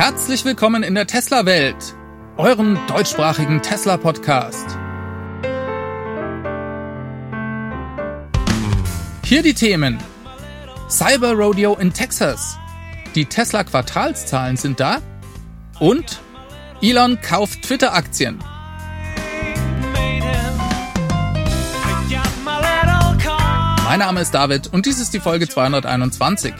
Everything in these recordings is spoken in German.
Herzlich willkommen in der Tesla-Welt, eurem deutschsprachigen Tesla-Podcast. Hier die Themen. Cyber Rodeo in Texas. Die Tesla-Quartalszahlen sind da. Und Elon kauft Twitter-Aktien. Mein Name ist David und dies ist die Folge 221.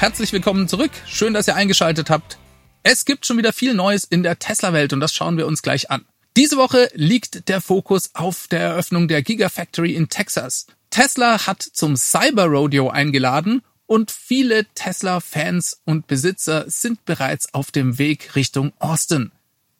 herzlich willkommen zurück. Schön, dass ihr eingeschaltet habt. Es gibt schon wieder viel Neues in der Tesla-Welt und das schauen wir uns gleich an. Diese Woche liegt der Fokus auf der Eröffnung der Gigafactory in Texas. Tesla hat zum Cyber Rodeo eingeladen und viele Tesla-Fans und Besitzer sind bereits auf dem Weg Richtung Austin.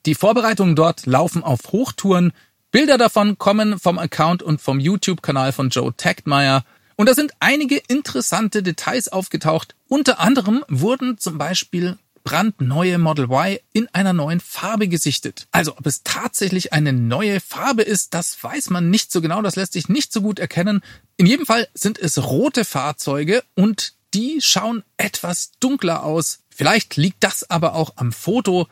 Die Vorbereitungen dort laufen auf Hochtouren. Bilder davon kommen vom Account und vom YouTube-Kanal von Joe Tachtmeier. Und da sind einige interessante Details aufgetaucht. Unter anderem wurden zum Beispiel brandneue Model Y in einer neuen Farbe gesichtet. Also ob es tatsächlich eine neue Farbe ist, das weiß man nicht so genau, das lässt sich nicht so gut erkennen. In jedem Fall sind es rote Fahrzeuge und die schauen etwas dunkler aus. Vielleicht liegt das aber auch am Foto.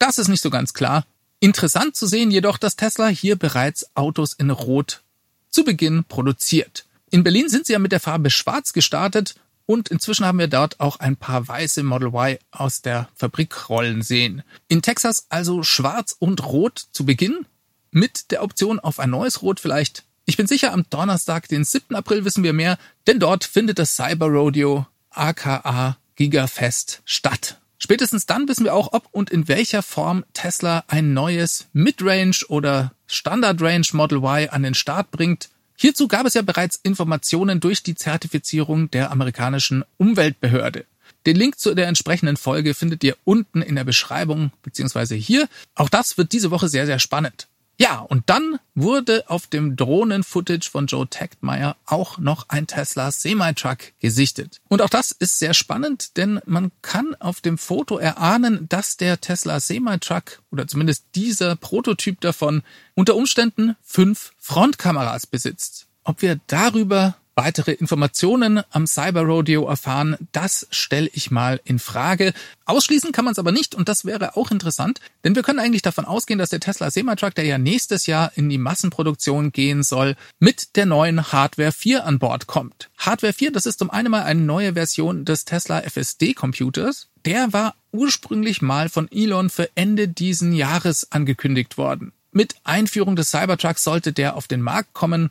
Das ist nicht so ganz klar. Interessant zu sehen jedoch, dass Tesla hier bereits Autos in Rot zu Beginn produziert. In Berlin sind sie ja mit der Farbe Schwarz gestartet und inzwischen haben wir dort auch ein paar weiße Model Y aus der Fabrik rollen sehen. In Texas also Schwarz und Rot zu Beginn mit der Option auf ein neues Rot vielleicht. Ich bin sicher, am Donnerstag, den 7. April wissen wir mehr, denn dort findet das Cyber Rodeo aka Gigafest statt. Spätestens dann wissen wir auch, ob und in welcher Form Tesla ein neues Midrange oder Standard Range Model Y an den Start bringt. Hierzu gab es ja bereits Informationen durch die Zertifizierung der amerikanischen Umweltbehörde. Den Link zu der entsprechenden Folge findet ihr unten in der Beschreibung beziehungsweise hier. Auch das wird diese Woche sehr, sehr spannend. Ja, und dann wurde auf dem Drohnen-Footage von Joe Tachtmeier auch noch ein Tesla Semi-Truck gesichtet. Und auch das ist sehr spannend, denn man kann auf dem Foto erahnen, dass der Tesla Semi-Truck oder zumindest dieser Prototyp davon unter Umständen fünf Frontkameras besitzt. Ob wir darüber weitere Informationen am Cyber Rodeo erfahren, das stelle ich mal in Frage. Ausschließen kann man es aber nicht und das wäre auch interessant, denn wir können eigentlich davon ausgehen, dass der Tesla Semi-Truck, der ja nächstes Jahr in die Massenproduktion gehen soll, mit der neuen Hardware 4 an Bord kommt. Hardware 4, das ist um eine mal eine neue Version des Tesla FSD Computers. Der war ursprünglich mal von Elon für Ende diesen Jahres angekündigt worden. Mit Einführung des Cybertrucks sollte der auf den Markt kommen.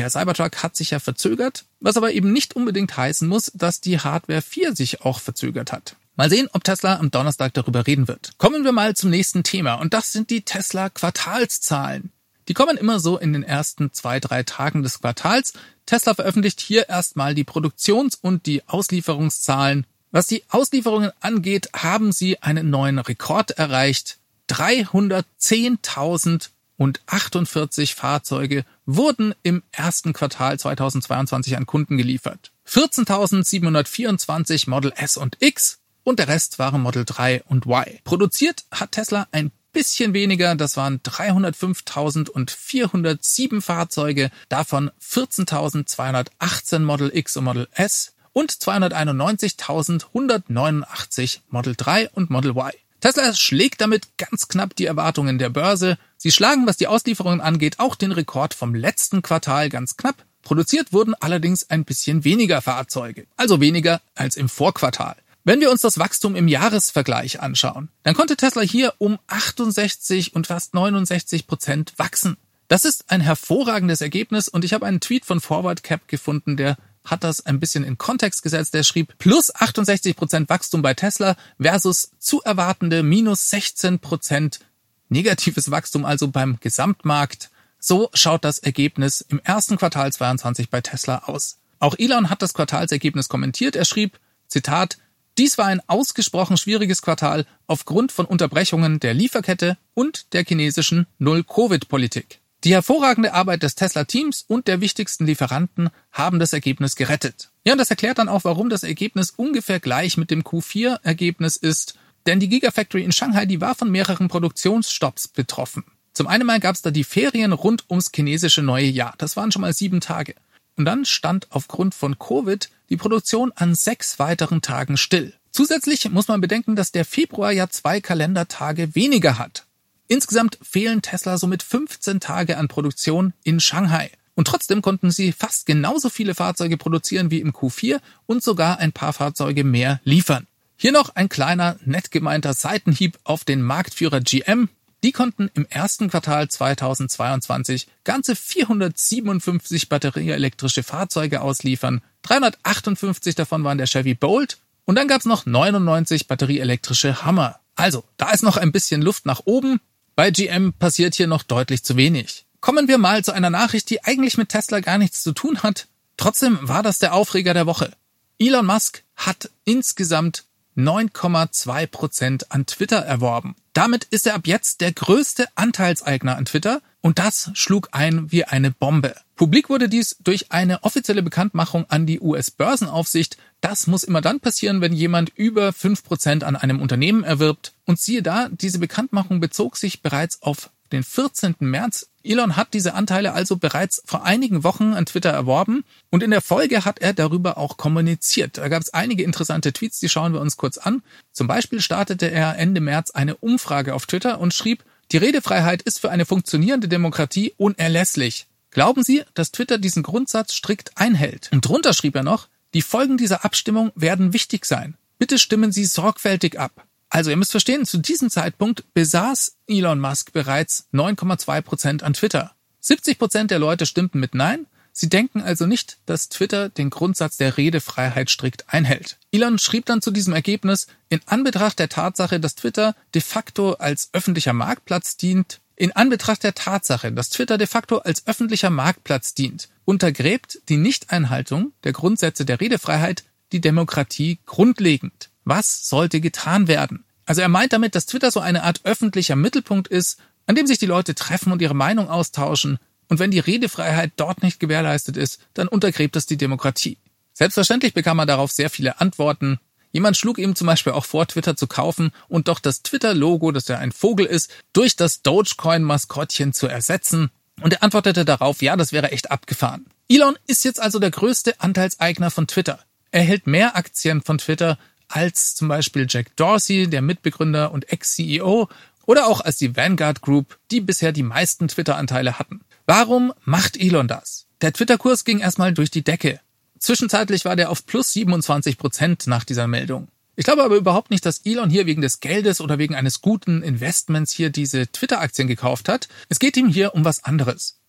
Der Cybertruck hat sich ja verzögert, was aber eben nicht unbedingt heißen muss, dass die Hardware 4 sich auch verzögert hat. Mal sehen, ob Tesla am Donnerstag darüber reden wird. Kommen wir mal zum nächsten Thema und das sind die Tesla Quartalszahlen. Die kommen immer so in den ersten zwei, drei Tagen des Quartals. Tesla veröffentlicht hier erstmal die Produktions- und die Auslieferungszahlen. Was die Auslieferungen angeht, haben sie einen neuen Rekord erreicht. 310.000 und 48 Fahrzeuge wurden im ersten Quartal 2022 an Kunden geliefert. 14.724 Model S und X und der Rest waren Model 3 und Y. Produziert hat Tesla ein bisschen weniger, das waren 305.407 Fahrzeuge, davon 14.218 Model X und Model S und 291.189 Model 3 und Model Y. Tesla schlägt damit ganz knapp die Erwartungen der Börse. Sie schlagen, was die Auslieferungen angeht, auch den Rekord vom letzten Quartal ganz knapp. Produziert wurden allerdings ein bisschen weniger Fahrzeuge, also weniger als im Vorquartal. Wenn wir uns das Wachstum im Jahresvergleich anschauen, dann konnte Tesla hier um 68 und fast 69 Prozent wachsen. Das ist ein hervorragendes Ergebnis und ich habe einen Tweet von Forward Cap gefunden, der hat das ein bisschen in Kontext gesetzt. Der schrieb plus 68 Prozent Wachstum bei Tesla versus zu erwartende minus 16 Prozent negatives Wachstum also beim Gesamtmarkt. So schaut das Ergebnis im ersten Quartal 22 bei Tesla aus. Auch Elon hat das Quartalsergebnis kommentiert. Er schrieb, Zitat, dies war ein ausgesprochen schwieriges Quartal aufgrund von Unterbrechungen der Lieferkette und der chinesischen Null-Covid-Politik. Die hervorragende Arbeit des Tesla-Teams und der wichtigsten Lieferanten haben das Ergebnis gerettet. Ja, und das erklärt dann auch, warum das Ergebnis ungefähr gleich mit dem Q4-Ergebnis ist. Denn die Gigafactory in Shanghai, die war von mehreren Produktionsstopps betroffen. Zum einen mal gab es da die Ferien rund ums chinesische neue Jahr. Das waren schon mal sieben Tage. Und dann stand aufgrund von Covid die Produktion an sechs weiteren Tagen still. Zusätzlich muss man bedenken, dass der Februar ja zwei Kalendertage weniger hat. Insgesamt fehlen Tesla somit 15 Tage an Produktion in Shanghai. Und trotzdem konnten sie fast genauso viele Fahrzeuge produzieren wie im Q4 und sogar ein paar Fahrzeuge mehr liefern. Hier noch ein kleiner, nett gemeinter Seitenhieb auf den Marktführer GM. Die konnten im ersten Quartal 2022 ganze 457 batterieelektrische Fahrzeuge ausliefern. 358 davon waren der Chevy Bolt und dann gab's noch 99 batterieelektrische Hammer. Also, da ist noch ein bisschen Luft nach oben. Bei GM passiert hier noch deutlich zu wenig. Kommen wir mal zu einer Nachricht, die eigentlich mit Tesla gar nichts zu tun hat. Trotzdem war das der Aufreger der Woche. Elon Musk hat insgesamt 9,2 Prozent an Twitter erworben. Damit ist er ab jetzt der größte Anteilseigner an Twitter und das schlug ein wie eine Bombe. Publik wurde dies durch eine offizielle Bekanntmachung an die US-Börsenaufsicht. Das muss immer dann passieren, wenn jemand über 5% an einem Unternehmen erwirbt. Und siehe da, diese Bekanntmachung bezog sich bereits auf den 14. März. Elon hat diese Anteile also bereits vor einigen Wochen an Twitter erworben und in der Folge hat er darüber auch kommuniziert. Da gab es einige interessante Tweets, die schauen wir uns kurz an. Zum Beispiel startete er Ende März eine Umfrage auf Twitter und schrieb, die Redefreiheit ist für eine funktionierende Demokratie unerlässlich. Glauben Sie, dass Twitter diesen Grundsatz strikt einhält? Und drunter schrieb er noch, die Folgen dieser Abstimmung werden wichtig sein. Bitte stimmen Sie sorgfältig ab. Also ihr müsst verstehen, zu diesem Zeitpunkt besaß Elon Musk bereits 9,2 Prozent an Twitter. 70 Prozent der Leute stimmten mit Nein. Sie denken also nicht, dass Twitter den Grundsatz der Redefreiheit strikt einhält. Elon schrieb dann zu diesem Ergebnis, in Anbetracht der Tatsache, dass Twitter de facto als öffentlicher Marktplatz dient, in Anbetracht der Tatsache, dass Twitter de facto als öffentlicher Marktplatz dient, untergräbt die Nichteinhaltung der Grundsätze der Redefreiheit die Demokratie grundlegend. Was sollte getan werden? Also er meint damit, dass Twitter so eine Art öffentlicher Mittelpunkt ist, an dem sich die Leute treffen und ihre Meinung austauschen. Und wenn die Redefreiheit dort nicht gewährleistet ist, dann untergräbt das die Demokratie. Selbstverständlich bekam er darauf sehr viele Antworten. Jemand schlug ihm zum Beispiel auch vor, Twitter zu kaufen und doch das Twitter-Logo, das ja ein Vogel ist, durch das Dogecoin-Maskottchen zu ersetzen. Und er antwortete darauf, ja, das wäre echt abgefahren. Elon ist jetzt also der größte Anteilseigner von Twitter. Er hält mehr Aktien von Twitter als zum Beispiel Jack Dorsey, der Mitbegründer und Ex-CEO, oder auch als die Vanguard Group, die bisher die meisten Twitter-Anteile hatten. Warum macht Elon das? Der Twitter-Kurs ging erstmal durch die Decke. Zwischenzeitlich war der auf plus 27 Prozent nach dieser Meldung. Ich glaube aber überhaupt nicht, dass Elon hier wegen des Geldes oder wegen eines guten Investments hier diese Twitter-Aktien gekauft hat. Es geht ihm hier um was anderes.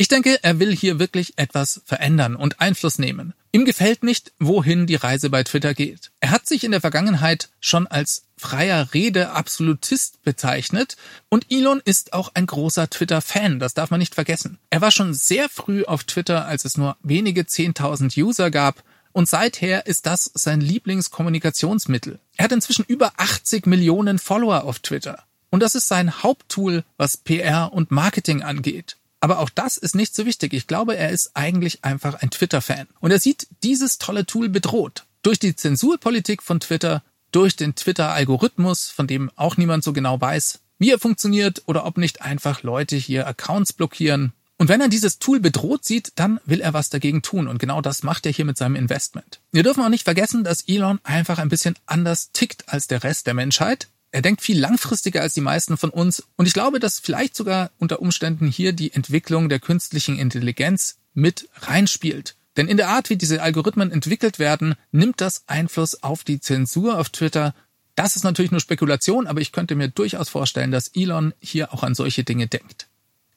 Ich denke, er will hier wirklich etwas verändern und Einfluss nehmen. Ihm gefällt nicht, wohin die Reise bei Twitter geht. Er hat sich in der Vergangenheit schon als freier Rede Absolutist bezeichnet und Elon ist auch ein großer Twitter-Fan, das darf man nicht vergessen. Er war schon sehr früh auf Twitter, als es nur wenige 10.000 User gab und seither ist das sein Lieblingskommunikationsmittel. Er hat inzwischen über 80 Millionen Follower auf Twitter. Und das ist sein Haupttool, was PR und Marketing angeht. Aber auch das ist nicht so wichtig. Ich glaube, er ist eigentlich einfach ein Twitter-Fan. Und er sieht dieses tolle Tool bedroht. Durch die Zensurpolitik von Twitter, durch den Twitter-Algorithmus, von dem auch niemand so genau weiß, wie er funktioniert oder ob nicht einfach Leute hier Accounts blockieren. Und wenn er dieses Tool bedroht sieht, dann will er was dagegen tun. Und genau das macht er hier mit seinem Investment. Wir dürfen auch nicht vergessen, dass Elon einfach ein bisschen anders tickt als der Rest der Menschheit. Er denkt viel langfristiger als die meisten von uns und ich glaube, dass vielleicht sogar unter Umständen hier die Entwicklung der künstlichen Intelligenz mit reinspielt. Denn in der Art, wie diese Algorithmen entwickelt werden, nimmt das Einfluss auf die Zensur auf Twitter. Das ist natürlich nur Spekulation, aber ich könnte mir durchaus vorstellen, dass Elon hier auch an solche Dinge denkt.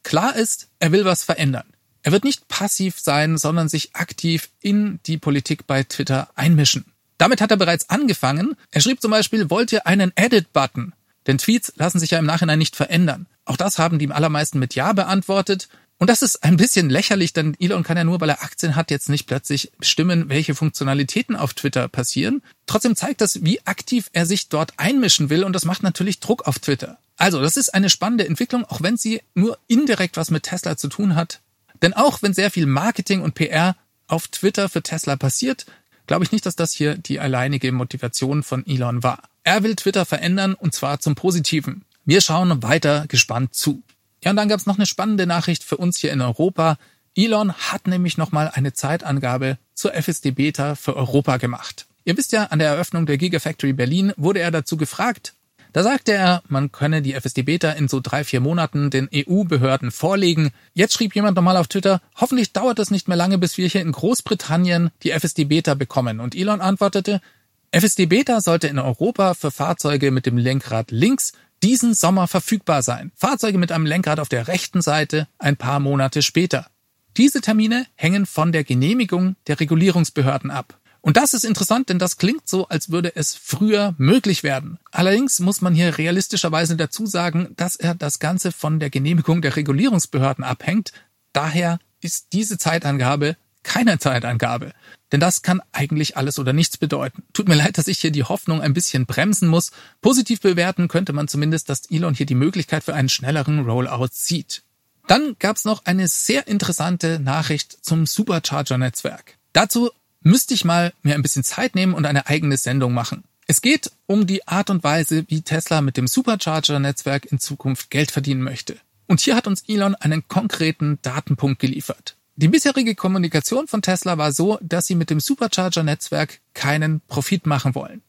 Klar ist, er will was verändern. Er wird nicht passiv sein, sondern sich aktiv in die Politik bei Twitter einmischen. Damit hat er bereits angefangen. Er schrieb zum Beispiel, wollt ihr einen Edit-Button? Denn Tweets lassen sich ja im Nachhinein nicht verändern. Auch das haben die allermeisten mit Ja beantwortet. Und das ist ein bisschen lächerlich, denn Elon kann ja nur, weil er Aktien hat, jetzt nicht plötzlich bestimmen, welche Funktionalitäten auf Twitter passieren. Trotzdem zeigt das, wie aktiv er sich dort einmischen will und das macht natürlich Druck auf Twitter. Also, das ist eine spannende Entwicklung, auch wenn sie nur indirekt was mit Tesla zu tun hat. Denn auch wenn sehr viel Marketing und PR auf Twitter für Tesla passiert, glaube ich nicht, dass das hier die alleinige Motivation von Elon war. Er will Twitter verändern und zwar zum Positiven. Wir schauen weiter gespannt zu. Ja, und dann gab es noch eine spannende Nachricht für uns hier in Europa. Elon hat nämlich nochmal eine Zeitangabe zur FSD Beta für Europa gemacht. Ihr wisst ja, an der Eröffnung der Gigafactory Berlin wurde er dazu gefragt. Da sagte er, man könne die FSD Beta in so drei, vier Monaten den EU-Behörden vorlegen. Jetzt schrieb jemand nochmal auf Twitter, hoffentlich dauert es nicht mehr lange, bis wir hier in Großbritannien die FSD Beta bekommen. Und Elon antwortete, FSD Beta sollte in Europa für Fahrzeuge mit dem Lenkrad links diesen Sommer verfügbar sein. Fahrzeuge mit einem Lenkrad auf der rechten Seite ein paar Monate später. Diese Termine hängen von der Genehmigung der Regulierungsbehörden ab. Und das ist interessant, denn das klingt so, als würde es früher möglich werden. Allerdings muss man hier realistischerweise dazu sagen, dass er das Ganze von der Genehmigung der Regulierungsbehörden abhängt. Daher ist diese Zeitangabe keine Zeitangabe. Denn das kann eigentlich alles oder nichts bedeuten. Tut mir leid, dass ich hier die Hoffnung ein bisschen bremsen muss. Positiv bewerten könnte man zumindest, dass Elon hier die Möglichkeit für einen schnelleren Rollout sieht. Dann gab es noch eine sehr interessante Nachricht zum Supercharger-Netzwerk. Dazu müsste ich mal mir ein bisschen Zeit nehmen und eine eigene Sendung machen. Es geht um die Art und Weise, wie Tesla mit dem Supercharger-Netzwerk in Zukunft Geld verdienen möchte. Und hier hat uns Elon einen konkreten Datenpunkt geliefert. Die bisherige Kommunikation von Tesla war so, dass sie mit dem Supercharger-Netzwerk keinen Profit machen wollen.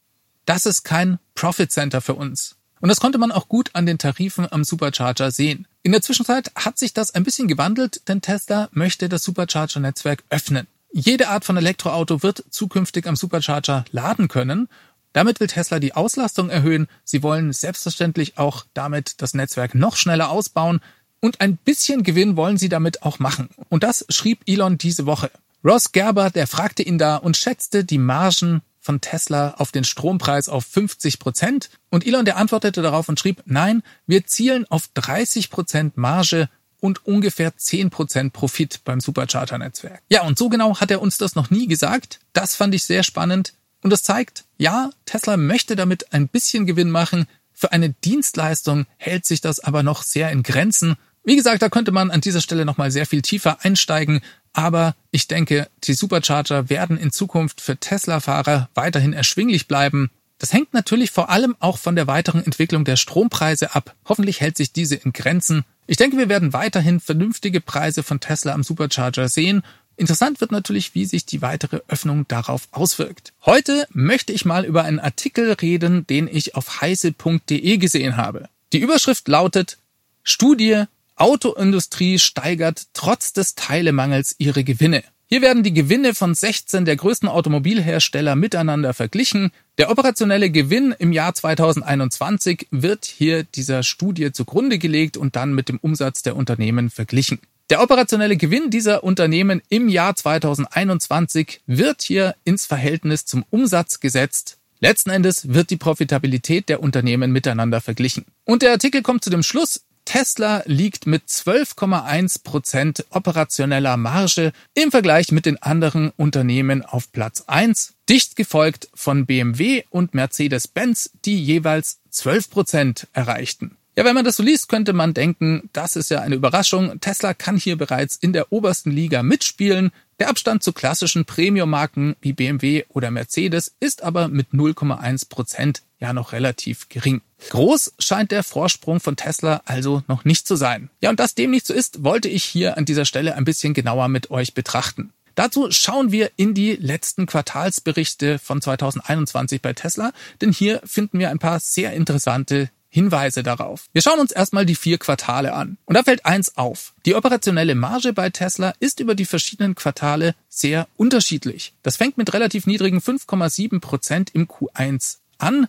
Das ist kein Profit Center für uns. Und das konnte man auch gut an den Tarifen am Supercharger sehen. In der Zwischenzeit hat sich das ein bisschen gewandelt, denn Tesla möchte das Supercharger-Netzwerk öffnen. Jede Art von Elektroauto wird zukünftig am Supercharger laden können. Damit will Tesla die Auslastung erhöhen. Sie wollen selbstverständlich auch damit das Netzwerk noch schneller ausbauen. Und ein bisschen Gewinn wollen sie damit auch machen. Und das schrieb Elon diese Woche. Ross Gerber, der fragte ihn da und schätzte die Margen von Tesla auf den Strompreis auf 50 Prozent. Und Elon, der antwortete darauf und schrieb, nein, wir zielen auf 30 Prozent Marge und ungefähr 10 Prozent Profit beim Supercharger-Netzwerk. Ja, und so genau hat er uns das noch nie gesagt. Das fand ich sehr spannend. Und das zeigt, ja, Tesla möchte damit ein bisschen Gewinn machen. Für eine Dienstleistung hält sich das aber noch sehr in Grenzen. Wie gesagt, da könnte man an dieser Stelle nochmal sehr viel tiefer einsteigen. Aber ich denke, die Supercharger werden in Zukunft für Tesla-Fahrer weiterhin erschwinglich bleiben. Das hängt natürlich vor allem auch von der weiteren Entwicklung der Strompreise ab. Hoffentlich hält sich diese in Grenzen. Ich denke, wir werden weiterhin vernünftige Preise von Tesla am Supercharger sehen. Interessant wird natürlich, wie sich die weitere Öffnung darauf auswirkt. Heute möchte ich mal über einen Artikel reden, den ich auf heise.de gesehen habe. Die Überschrift lautet Studie Autoindustrie steigert trotz des Teilemangels ihre Gewinne. Hier werden die Gewinne von 16 der größten Automobilhersteller miteinander verglichen. Der operationelle Gewinn im Jahr 2021 wird hier dieser Studie zugrunde gelegt und dann mit dem Umsatz der Unternehmen verglichen. Der operationelle Gewinn dieser Unternehmen im Jahr 2021 wird hier ins Verhältnis zum Umsatz gesetzt. Letzten Endes wird die Profitabilität der Unternehmen miteinander verglichen. Und der Artikel kommt zu dem Schluss, Tesla liegt mit 12,1 Prozent operationeller Marge im Vergleich mit den anderen Unternehmen auf Platz 1, dicht gefolgt von BMW und Mercedes-Benz, die jeweils 12 Prozent erreichten. Ja, wenn man das so liest, könnte man denken, das ist ja eine Überraschung. Tesla kann hier bereits in der obersten Liga mitspielen. Der Abstand zu klassischen Premium-Marken wie BMW oder Mercedes ist aber mit 0,1 Prozent ja noch relativ gering. Groß scheint der Vorsprung von Tesla also noch nicht zu sein. Ja, und dass dem nicht so ist, wollte ich hier an dieser Stelle ein bisschen genauer mit euch betrachten. Dazu schauen wir in die letzten Quartalsberichte von 2021 bei Tesla, denn hier finden wir ein paar sehr interessante Hinweise darauf. Wir schauen uns erstmal die vier Quartale an. Und da fällt eins auf. Die operationelle Marge bei Tesla ist über die verschiedenen Quartale sehr unterschiedlich. Das fängt mit relativ niedrigen 5,7 Prozent im Q1 an.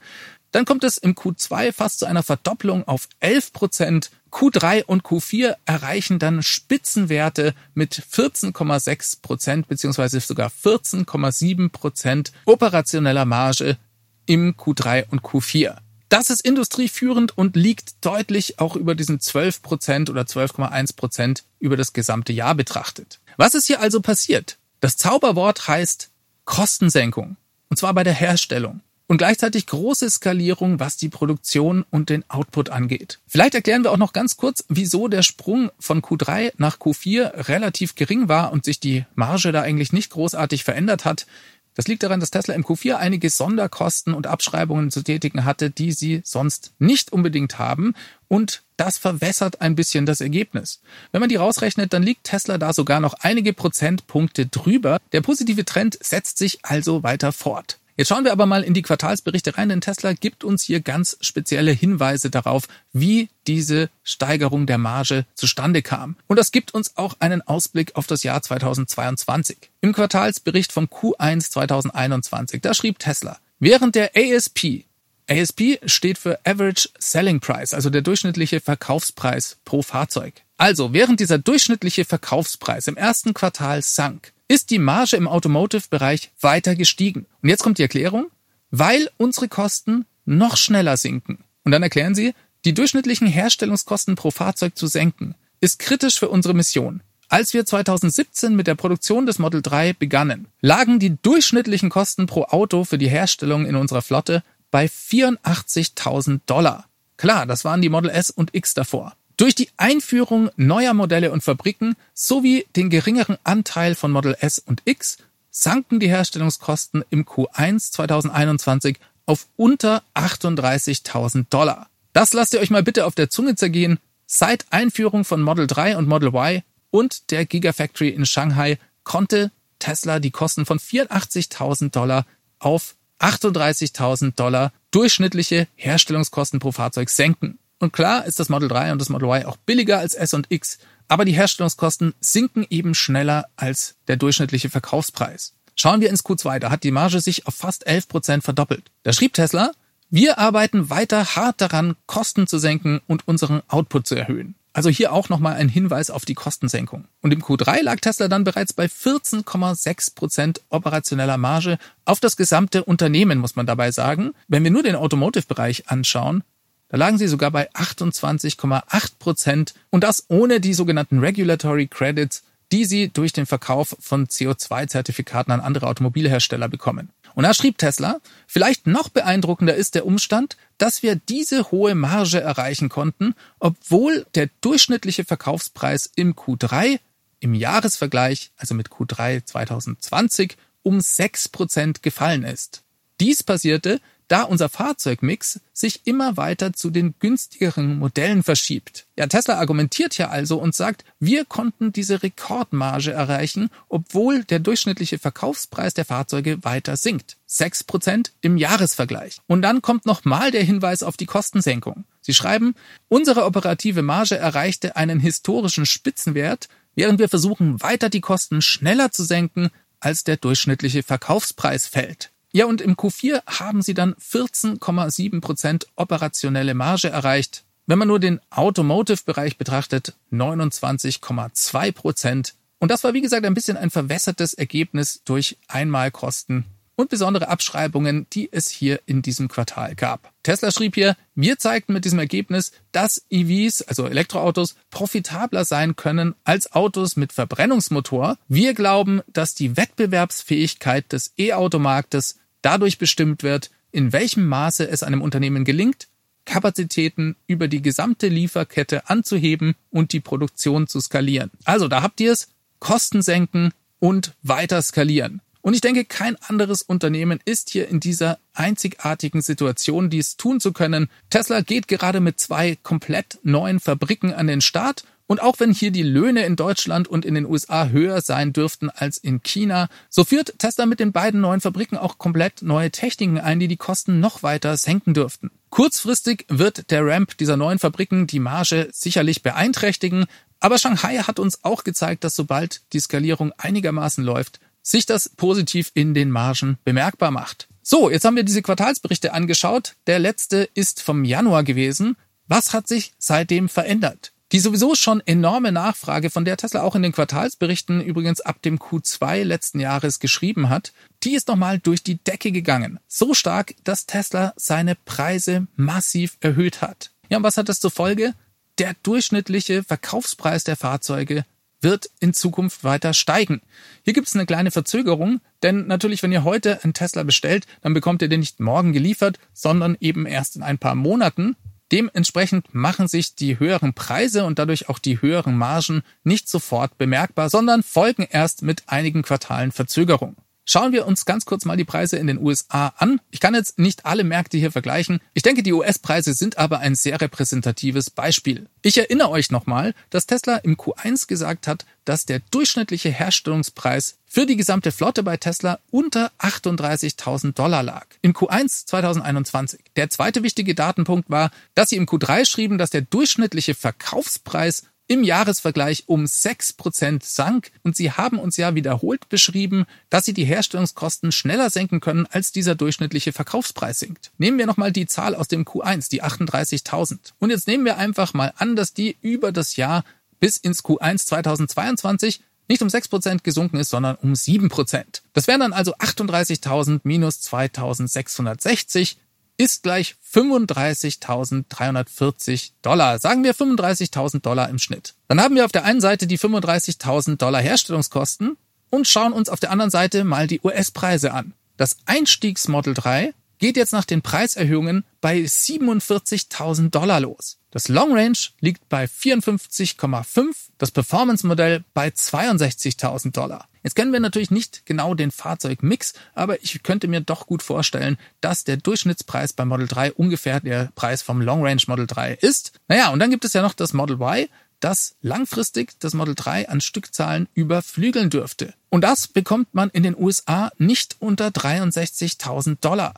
Dann kommt es im Q2 fast zu einer Verdopplung auf 11 Prozent. Q3 und Q4 erreichen dann Spitzenwerte mit 14,6 Prozent beziehungsweise sogar 14,7 Prozent operationeller Marge im Q3 und Q4. Das ist industrieführend und liegt deutlich auch über diesen 12 Prozent oder 12,1 Prozent über das gesamte Jahr betrachtet. Was ist hier also passiert? Das Zauberwort heißt Kostensenkung. Und zwar bei der Herstellung. Und gleichzeitig große Skalierung, was die Produktion und den Output angeht. Vielleicht erklären wir auch noch ganz kurz, wieso der Sprung von Q3 nach Q4 relativ gering war und sich die Marge da eigentlich nicht großartig verändert hat. Das liegt daran, dass Tesla im Q4 einige Sonderkosten und Abschreibungen zu tätigen hatte, die sie sonst nicht unbedingt haben. Und das verwässert ein bisschen das Ergebnis. Wenn man die rausrechnet, dann liegt Tesla da sogar noch einige Prozentpunkte drüber. Der positive Trend setzt sich also weiter fort. Jetzt schauen wir aber mal in die Quartalsberichte rein, denn Tesla gibt uns hier ganz spezielle Hinweise darauf, wie diese Steigerung der Marge zustande kam. Und das gibt uns auch einen Ausblick auf das Jahr 2022. Im Quartalsbericht vom Q1 2021, da schrieb Tesla, während der ASP ASP steht für Average Selling Price, also der durchschnittliche Verkaufspreis pro Fahrzeug. Also, während dieser durchschnittliche Verkaufspreis im ersten Quartal sank, ist die Marge im Automotive-Bereich weiter gestiegen. Und jetzt kommt die Erklärung, weil unsere Kosten noch schneller sinken. Und dann erklären sie, die durchschnittlichen Herstellungskosten pro Fahrzeug zu senken, ist kritisch für unsere Mission. Als wir 2017 mit der Produktion des Model 3 begannen, lagen die durchschnittlichen Kosten pro Auto für die Herstellung in unserer Flotte bei 84.000 Dollar. Klar, das waren die Model S und X davor. Durch die Einführung neuer Modelle und Fabriken sowie den geringeren Anteil von Model S und X sanken die Herstellungskosten im Q1 2021 auf unter 38.000 Dollar. Das lasst ihr euch mal bitte auf der Zunge zergehen. Seit Einführung von Model 3 und Model Y und der Gigafactory in Shanghai konnte Tesla die Kosten von 84.000 Dollar auf 38.000 Dollar durchschnittliche Herstellungskosten pro Fahrzeug senken. Und klar ist das Model 3 und das Model Y auch billiger als S und X, aber die Herstellungskosten sinken eben schneller als der durchschnittliche Verkaufspreis. Schauen wir ins Q2, da hat die Marge sich auf fast 11 Prozent verdoppelt. Da schrieb Tesla, wir arbeiten weiter hart daran, Kosten zu senken und unseren Output zu erhöhen. Also hier auch nochmal ein Hinweis auf die Kostensenkung. Und im Q3 lag Tesla dann bereits bei 14,6 Prozent operationeller Marge auf das gesamte Unternehmen, muss man dabei sagen. Wenn wir nur den Automotive-Bereich anschauen, da lagen sie sogar bei 28,8 Prozent und das ohne die sogenannten Regulatory Credits, die sie durch den Verkauf von CO2-Zertifikaten an andere Automobilhersteller bekommen. Und da schrieb Tesla, vielleicht noch beeindruckender ist der Umstand, dass wir diese hohe Marge erreichen konnten, obwohl der durchschnittliche Verkaufspreis im Q3 im Jahresvergleich, also mit Q3 2020, um 6 Prozent gefallen ist. Dies passierte, da unser Fahrzeugmix sich immer weiter zu den günstigeren Modellen verschiebt. Ja, Tesla argumentiert hier also und sagt, wir konnten diese Rekordmarge erreichen, obwohl der durchschnittliche Verkaufspreis der Fahrzeuge weiter sinkt. 6% im Jahresvergleich. Und dann kommt nochmal der Hinweis auf die Kostensenkung. Sie schreiben, unsere operative Marge erreichte einen historischen Spitzenwert, während wir versuchen, weiter die Kosten schneller zu senken, als der durchschnittliche Verkaufspreis fällt. Ja, und im Q4 haben sie dann 14,7 Prozent operationelle Marge erreicht. Wenn man nur den Automotive-Bereich betrachtet, 29,2 Prozent. Und das war, wie gesagt, ein bisschen ein verwässertes Ergebnis durch Einmalkosten und besondere Abschreibungen, die es hier in diesem Quartal gab. Tesla schrieb hier, wir zeigten mit diesem Ergebnis, dass EVs, also Elektroautos, profitabler sein können als Autos mit Verbrennungsmotor. Wir glauben, dass die Wettbewerbsfähigkeit des E-Automarktes dadurch bestimmt wird, in welchem Maße es einem Unternehmen gelingt, Kapazitäten über die gesamte Lieferkette anzuheben und die Produktion zu skalieren. Also da habt ihr es, Kosten senken und weiter skalieren. Und ich denke, kein anderes Unternehmen ist hier in dieser einzigartigen Situation, dies tun zu können. Tesla geht gerade mit zwei komplett neuen Fabriken an den Start und auch wenn hier die Löhne in Deutschland und in den USA höher sein dürften als in China, so führt Tesla mit den beiden neuen Fabriken auch komplett neue Techniken ein, die die Kosten noch weiter senken dürften. Kurzfristig wird der Ramp dieser neuen Fabriken die Marge sicherlich beeinträchtigen, aber Shanghai hat uns auch gezeigt, dass sobald die Skalierung einigermaßen läuft, sich das positiv in den Margen bemerkbar macht. So, jetzt haben wir diese Quartalsberichte angeschaut. Der letzte ist vom Januar gewesen. Was hat sich seitdem verändert? Die sowieso schon enorme Nachfrage, von der Tesla auch in den Quartalsberichten übrigens ab dem Q2 letzten Jahres geschrieben hat, die ist nochmal durch die Decke gegangen. So stark, dass Tesla seine Preise massiv erhöht hat. Ja, und was hat das zur Folge? Der durchschnittliche Verkaufspreis der Fahrzeuge wird in Zukunft weiter steigen. Hier gibt es eine kleine Verzögerung, denn natürlich, wenn ihr heute einen Tesla bestellt, dann bekommt ihr den nicht morgen geliefert, sondern eben erst in ein paar Monaten. Dementsprechend machen sich die höheren Preise und dadurch auch die höheren Margen nicht sofort bemerkbar, sondern folgen erst mit einigen Quartalen Verzögerung. Schauen wir uns ganz kurz mal die Preise in den USA an. Ich kann jetzt nicht alle Märkte hier vergleichen. Ich denke, die US-Preise sind aber ein sehr repräsentatives Beispiel. Ich erinnere euch nochmal, dass Tesla im Q1 gesagt hat, dass der durchschnittliche Herstellungspreis für die gesamte Flotte bei Tesla unter 38.000 Dollar lag. Im Q1 2021. Der zweite wichtige Datenpunkt war, dass sie im Q3 schrieben, dass der durchschnittliche Verkaufspreis im Jahresvergleich um 6% sank und sie haben uns ja wiederholt beschrieben, dass sie die Herstellungskosten schneller senken können, als dieser durchschnittliche Verkaufspreis sinkt. Nehmen wir nochmal die Zahl aus dem Q1, die 38.000. Und jetzt nehmen wir einfach mal an, dass die über das Jahr bis ins Q1 2022 nicht um 6% gesunken ist, sondern um 7%. Das wären dann also 38.000 minus 2.660 ist gleich 35.340 Dollar. Sagen wir 35.000 Dollar im Schnitt. Dann haben wir auf der einen Seite die 35.000 Dollar Herstellungskosten und schauen uns auf der anderen Seite mal die US-Preise an. Das Einstiegs Model 3 geht jetzt nach den Preiserhöhungen bei 47.000 Dollar los. Das Long Range liegt bei 54,5, das Performance Modell bei 62.000 Dollar. Jetzt kennen wir natürlich nicht genau den Fahrzeugmix, aber ich könnte mir doch gut vorstellen, dass der Durchschnittspreis beim Model 3 ungefähr der Preis vom Long Range Model 3 ist. Naja, und dann gibt es ja noch das Model Y, das langfristig das Model 3 an Stückzahlen überflügeln dürfte. Und das bekommt man in den USA nicht unter 63.000 Dollar.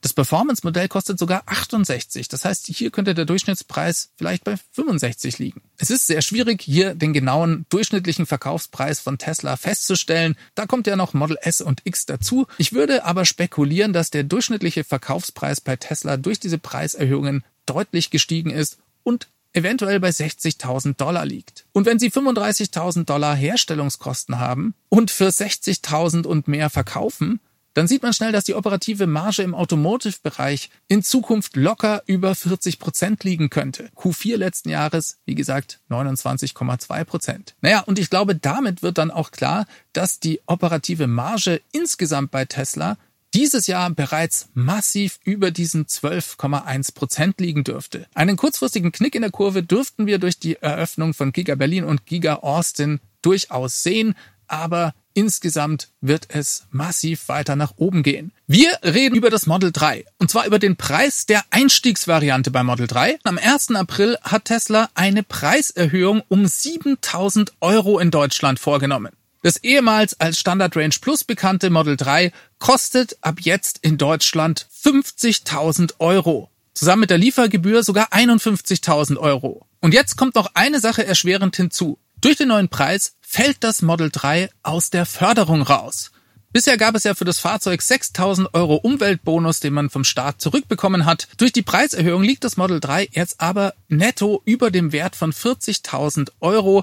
Das Performance-Modell kostet sogar 68. Das heißt, hier könnte der Durchschnittspreis vielleicht bei 65 liegen. Es ist sehr schwierig, hier den genauen durchschnittlichen Verkaufspreis von Tesla festzustellen. Da kommt ja noch Model S und X dazu. Ich würde aber spekulieren, dass der durchschnittliche Verkaufspreis bei Tesla durch diese Preiserhöhungen deutlich gestiegen ist und eventuell bei 60.000 Dollar liegt. Und wenn Sie 35.000 Dollar Herstellungskosten haben und für 60.000 und mehr verkaufen, dann sieht man schnell, dass die operative Marge im Automotive-Bereich in Zukunft locker über 40 Prozent liegen könnte. Q4 letzten Jahres, wie gesagt, 29,2 Prozent. Naja, und ich glaube, damit wird dann auch klar, dass die operative Marge insgesamt bei Tesla dieses Jahr bereits massiv über diesen 12,1 Prozent liegen dürfte. Einen kurzfristigen Knick in der Kurve dürften wir durch die Eröffnung von Giga Berlin und Giga Austin durchaus sehen, aber Insgesamt wird es massiv weiter nach oben gehen. Wir reden über das Model 3 und zwar über den Preis der Einstiegsvariante bei Model 3. Am 1. April hat Tesla eine Preiserhöhung um 7000 Euro in Deutschland vorgenommen. Das ehemals als Standard Range Plus bekannte Model 3 kostet ab jetzt in Deutschland 50.000 Euro. Zusammen mit der Liefergebühr sogar 51.000 Euro. Und jetzt kommt noch eine Sache erschwerend hinzu. Durch den neuen Preis fällt das Model 3 aus der Förderung raus. Bisher gab es ja für das Fahrzeug 6000 Euro Umweltbonus, den man vom Staat zurückbekommen hat. Durch die Preiserhöhung liegt das Model 3 jetzt aber netto über dem Wert von 40.000 Euro.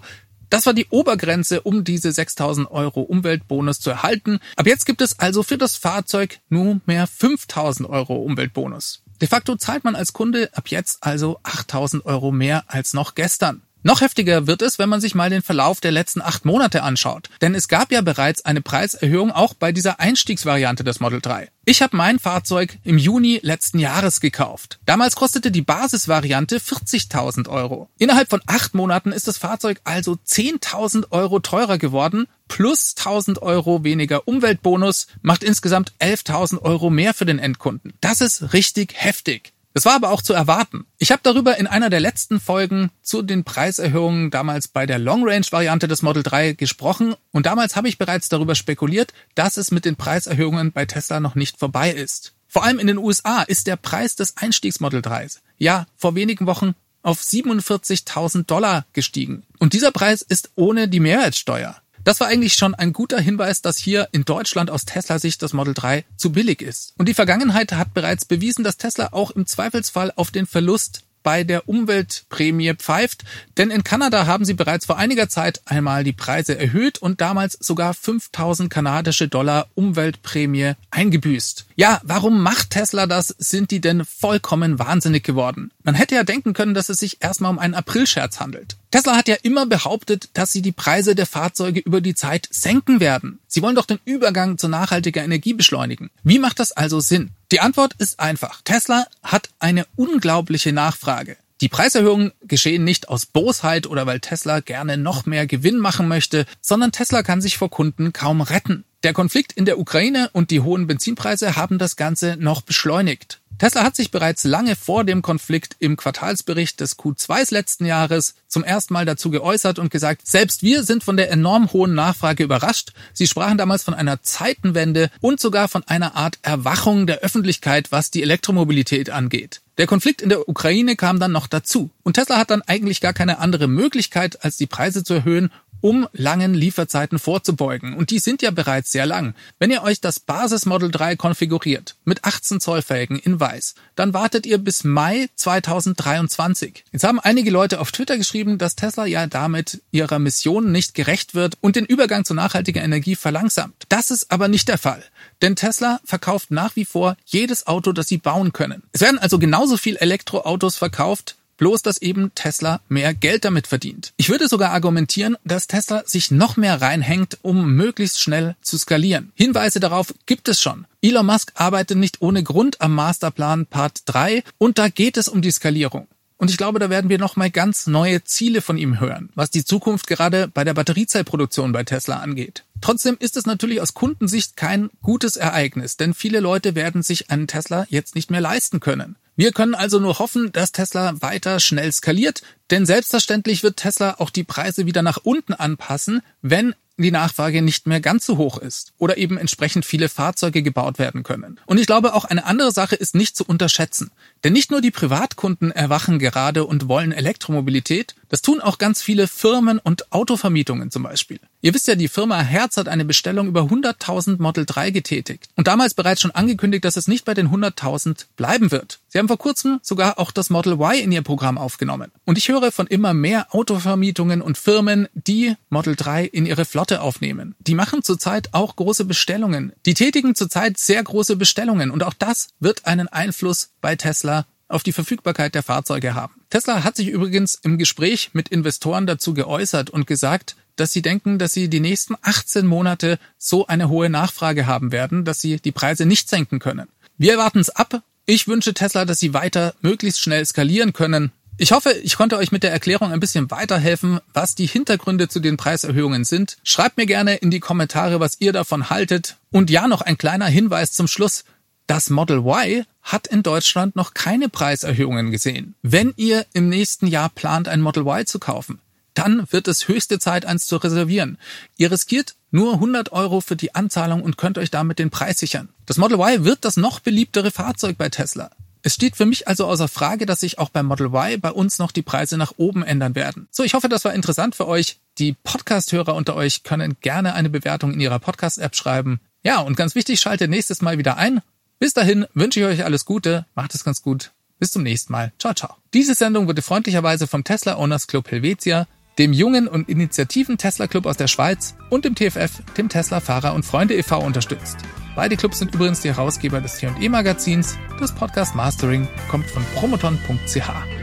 Das war die Obergrenze, um diese 6000 Euro Umweltbonus zu erhalten. Ab jetzt gibt es also für das Fahrzeug nur mehr 5000 Euro Umweltbonus. De facto zahlt man als Kunde ab jetzt also 8000 Euro mehr als noch gestern. Noch heftiger wird es, wenn man sich mal den Verlauf der letzten acht Monate anschaut. Denn es gab ja bereits eine Preiserhöhung auch bei dieser Einstiegsvariante des Model 3. Ich habe mein Fahrzeug im Juni letzten Jahres gekauft. Damals kostete die Basisvariante 40.000 Euro. Innerhalb von acht Monaten ist das Fahrzeug also 10.000 Euro teurer geworden, plus 1.000 Euro weniger Umweltbonus macht insgesamt 11.000 Euro mehr für den Endkunden. Das ist richtig heftig. Das war aber auch zu erwarten. Ich habe darüber in einer der letzten Folgen zu den Preiserhöhungen damals bei der Long Range Variante des Model 3 gesprochen und damals habe ich bereits darüber spekuliert, dass es mit den Preiserhöhungen bei Tesla noch nicht vorbei ist. Vor allem in den USA ist der Preis des Einstiegs Model 3 ja vor wenigen Wochen auf 47.000 Dollar gestiegen. Und dieser Preis ist ohne die Mehrwertsteuer. Das war eigentlich schon ein guter Hinweis, dass hier in Deutschland aus Tesla-Sicht das Model 3 zu billig ist. Und die Vergangenheit hat bereits bewiesen, dass Tesla auch im Zweifelsfall auf den Verlust bei der Umweltprämie pfeift, denn in Kanada haben sie bereits vor einiger Zeit einmal die Preise erhöht und damals sogar 5000 kanadische Dollar Umweltprämie eingebüßt. Ja, warum macht Tesla das? Sind die denn vollkommen wahnsinnig geworden? Man hätte ja denken können, dass es sich erstmal um einen Aprilscherz handelt. Tesla hat ja immer behauptet, dass sie die Preise der Fahrzeuge über die Zeit senken werden. Sie wollen doch den Übergang zu nachhaltiger Energie beschleunigen. Wie macht das also Sinn? Die Antwort ist einfach. Tesla hat eine unglaubliche Nachfrage. Die Preiserhöhungen geschehen nicht aus Bosheit oder weil Tesla gerne noch mehr Gewinn machen möchte, sondern Tesla kann sich vor Kunden kaum retten. Der Konflikt in der Ukraine und die hohen Benzinpreise haben das Ganze noch beschleunigt. Tesla hat sich bereits lange vor dem Konflikt im Quartalsbericht des Q2 letzten Jahres zum ersten Mal dazu geäußert und gesagt, selbst wir sind von der enorm hohen Nachfrage überrascht. Sie sprachen damals von einer Zeitenwende und sogar von einer Art Erwachung der Öffentlichkeit, was die Elektromobilität angeht. Der Konflikt in der Ukraine kam dann noch dazu. Und Tesla hat dann eigentlich gar keine andere Möglichkeit, als die Preise zu erhöhen um langen Lieferzeiten vorzubeugen. Und die sind ja bereits sehr lang. Wenn ihr euch das Basis Model 3 konfiguriert mit 18 Zoll Felgen in weiß, dann wartet ihr bis Mai 2023. Jetzt haben einige Leute auf Twitter geschrieben, dass Tesla ja damit ihrer Mission nicht gerecht wird und den Übergang zu nachhaltiger Energie verlangsamt. Das ist aber nicht der Fall. Denn Tesla verkauft nach wie vor jedes Auto, das sie bauen können. Es werden also genauso viel Elektroautos verkauft, bloß dass eben Tesla mehr Geld damit verdient. Ich würde sogar argumentieren, dass Tesla sich noch mehr reinhängt, um möglichst schnell zu skalieren. Hinweise darauf gibt es schon. Elon Musk arbeitet nicht ohne Grund am Masterplan Part 3 und da geht es um die Skalierung. Und ich glaube, da werden wir nochmal ganz neue Ziele von ihm hören, was die Zukunft gerade bei der Batteriezellproduktion bei Tesla angeht. Trotzdem ist es natürlich aus Kundensicht kein gutes Ereignis, denn viele Leute werden sich einen Tesla jetzt nicht mehr leisten können. Wir können also nur hoffen, dass Tesla weiter schnell skaliert, denn selbstverständlich wird Tesla auch die Preise wieder nach unten anpassen, wenn die Nachfrage nicht mehr ganz so hoch ist oder eben entsprechend viele Fahrzeuge gebaut werden können. Und ich glaube, auch eine andere Sache ist nicht zu unterschätzen. Denn nicht nur die Privatkunden erwachen gerade und wollen Elektromobilität, das tun auch ganz viele Firmen und Autovermietungen zum Beispiel. Ihr wisst ja, die Firma Herz hat eine Bestellung über 100.000 Model 3 getätigt und damals bereits schon angekündigt, dass es nicht bei den 100.000 bleiben wird. Sie haben vor kurzem sogar auch das Model Y in ihr Programm aufgenommen. Und ich höre von immer mehr Autovermietungen und Firmen, die Model 3 in ihre Flotte aufnehmen. Die machen zurzeit auch große Bestellungen. Die tätigen zurzeit sehr große Bestellungen und auch das wird einen Einfluss bei Tesla auf die Verfügbarkeit der Fahrzeuge haben. Tesla hat sich übrigens im Gespräch mit Investoren dazu geäußert und gesagt, dass sie denken, dass sie die nächsten 18 Monate so eine hohe Nachfrage haben werden, dass sie die Preise nicht senken können. Wir warten es ab. Ich wünsche Tesla, dass sie weiter möglichst schnell skalieren können. Ich hoffe, ich konnte euch mit der Erklärung ein bisschen weiterhelfen, was die Hintergründe zu den Preiserhöhungen sind. Schreibt mir gerne in die Kommentare, was ihr davon haltet. Und ja, noch ein kleiner Hinweis zum Schluss. Das Model Y hat in Deutschland noch keine Preiserhöhungen gesehen. Wenn ihr im nächsten Jahr plant, ein Model Y zu kaufen, dann wird es höchste Zeit, eins zu reservieren. Ihr riskiert nur 100 Euro für die Anzahlung und könnt euch damit den Preis sichern. Das Model Y wird das noch beliebtere Fahrzeug bei Tesla. Es steht für mich also außer Frage, dass sich auch beim Model Y bei uns noch die Preise nach oben ändern werden. So, ich hoffe, das war interessant für euch. Die Podcast-Hörer unter euch können gerne eine Bewertung in ihrer Podcast-App schreiben. Ja, und ganz wichtig, schaltet nächstes Mal wieder ein bis dahin wünsche ich euch alles Gute, macht es ganz gut. Bis zum nächsten Mal. Ciao, ciao. Diese Sendung wurde freundlicherweise vom Tesla Owners Club Helvetia, dem jungen und initiativen Tesla Club aus der Schweiz und dem TFF, dem Tesla Fahrer und Freunde e.V. unterstützt. Beide Clubs sind übrigens die Herausgeber des T&E Magazins. Das Podcast Mastering kommt von promoton.ch.